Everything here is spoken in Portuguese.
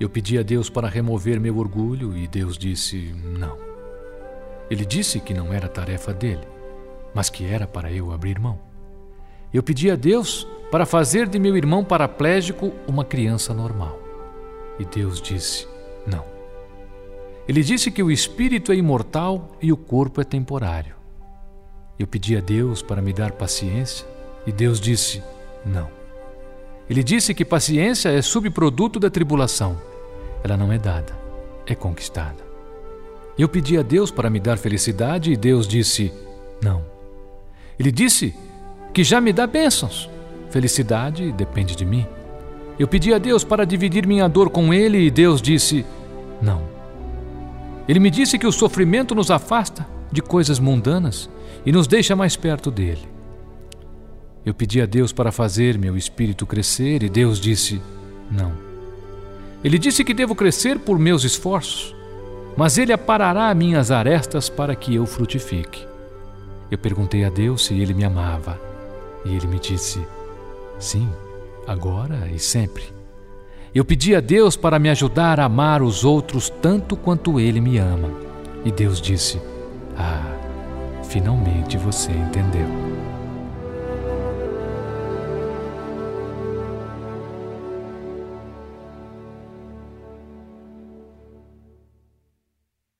Eu pedi a Deus para remover meu orgulho e Deus disse não. Ele disse que não era tarefa dele, mas que era para eu abrir mão. Eu pedi a Deus para fazer de meu irmão paraplégico uma criança normal. E Deus disse não. Ele disse que o espírito é imortal e o corpo é temporário. Eu pedi a Deus para me dar paciência e Deus disse não. Ele disse que paciência é subproduto da tribulação. Ela não é dada, é conquistada. Eu pedi a Deus para me dar felicidade e Deus disse: Não. Ele disse que já me dá bênçãos. Felicidade depende de mim. Eu pedi a Deus para dividir minha dor com Ele e Deus disse: Não. Ele me disse que o sofrimento nos afasta de coisas mundanas e nos deixa mais perto dele. Eu pedi a Deus para fazer meu espírito crescer e Deus disse: Não. Ele disse que devo crescer por meus esforços, mas Ele aparará minhas arestas para que eu frutifique. Eu perguntei a Deus se Ele me amava e Ele me disse: Sim, agora e sempre. Eu pedi a Deus para me ajudar a amar os outros tanto quanto Ele me ama. E Deus disse: Ah, finalmente você entendeu.